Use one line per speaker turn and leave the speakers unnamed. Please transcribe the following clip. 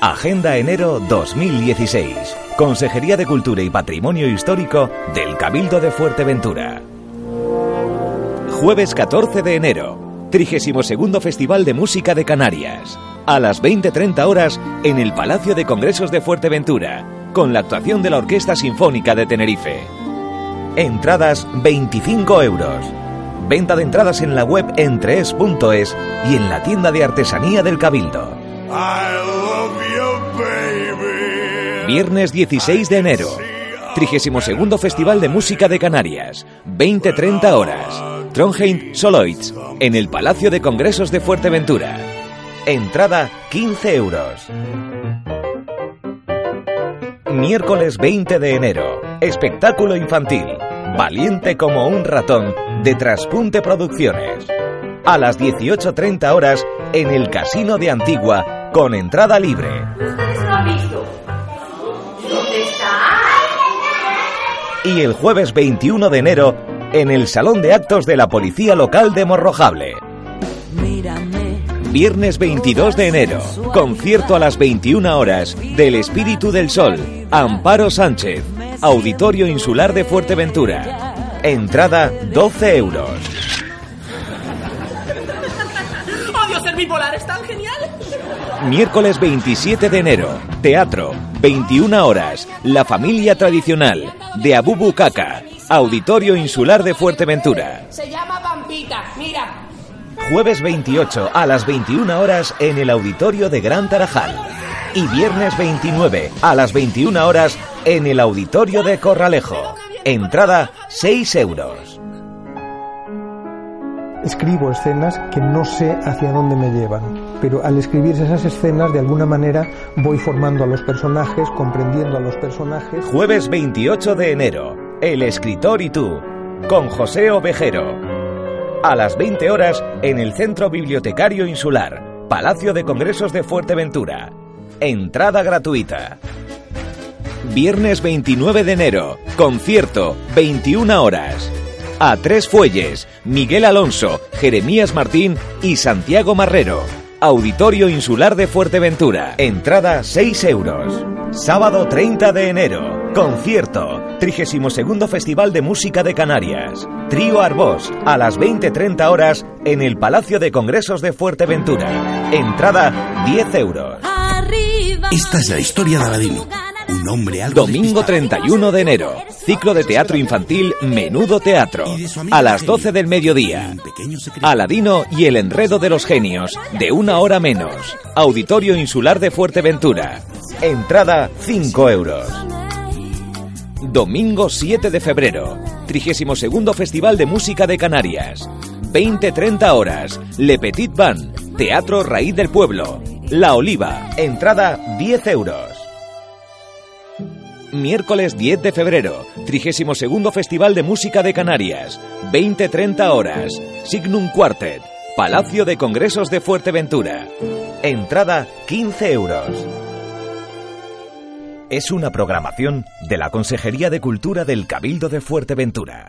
Agenda Enero 2016. Consejería de Cultura y Patrimonio Histórico del Cabildo de Fuerteventura. Jueves 14 de enero. 32 Festival de Música de Canarias. A las 20.30 horas en el Palacio de Congresos de Fuerteventura, con la actuación de la Orquesta Sinfónica de Tenerife. Entradas 25 euros. Venta de entradas en la web entrees.es y en la tienda de artesanía del Cabildo. Viernes 16 de enero. 32 Festival de Música de Canarias. 20-30 horas. Trondheim Soloits. En el Palacio de Congresos de Fuerteventura. Entrada 15 euros. Miércoles 20 de enero. Espectáculo infantil. Valiente como un ratón. De Traspunte Producciones. A las 18.30 horas en el Casino de Antigua con entrada libre.
¿Ustedes lo han visto?
Y el jueves 21 de enero en el Salón de Actos de la Policía Local de Morrojable. Viernes 22 de enero, concierto a las 21 horas del Espíritu del Sol, Amparo Sánchez, Auditorio Insular de Fuerteventura. Entrada 12 euros.
Bipolar! ¡Es tan genial!
Miércoles 27 de enero, teatro, 21 horas, La Familia Tradicional, de Abubu Kaka, Auditorio Insular de Fuerteventura.
Se llama Pampita. Mira.
Jueves 28 a las 21 horas en el Auditorio de Gran Tarajal. Y viernes 29 a las 21 horas en el Auditorio de Corralejo. Entrada 6 euros.
Escribo escenas que no sé hacia dónde me llevan, pero al escribir esas escenas de alguna manera voy formando a los personajes, comprendiendo a los personajes.
Jueves 28 de enero, El escritor y tú, con José Ovejero. A las 20 horas en el Centro Bibliotecario Insular, Palacio de Congresos de Fuerteventura. Entrada gratuita. Viernes 29 de enero, concierto, 21 horas. A Tres Fuelles, Miguel Alonso, Jeremías Martín y Santiago Marrero. Auditorio Insular de Fuerteventura. Entrada 6 euros. Sábado 30 de enero. Concierto. 32 Festival de Música de Canarias. Trío Arbós. A las 20.30 horas en el Palacio de Congresos de Fuerteventura. Entrada 10 euros.
Esta es la historia de Aladino. Un hombre algo
Domingo 31 de enero. Ciclo de teatro infantil Menudo Teatro. A las 12 del mediodía. Aladino y el enredo de los genios. De una hora menos. Auditorio Insular de Fuerteventura. Entrada 5 euros. Domingo 7 de febrero. 32 Festival de Música de Canarias. 20-30 horas. Le Petit Van. Teatro Raíz del Pueblo. La Oliva. Entrada 10 euros. Miércoles 10 de febrero, 32 Festival de Música de Canarias, 20-30 horas, Signum Quartet, Palacio de Congresos de Fuerteventura. Entrada 15 euros. Es una programación de la Consejería de Cultura del Cabildo de Fuerteventura.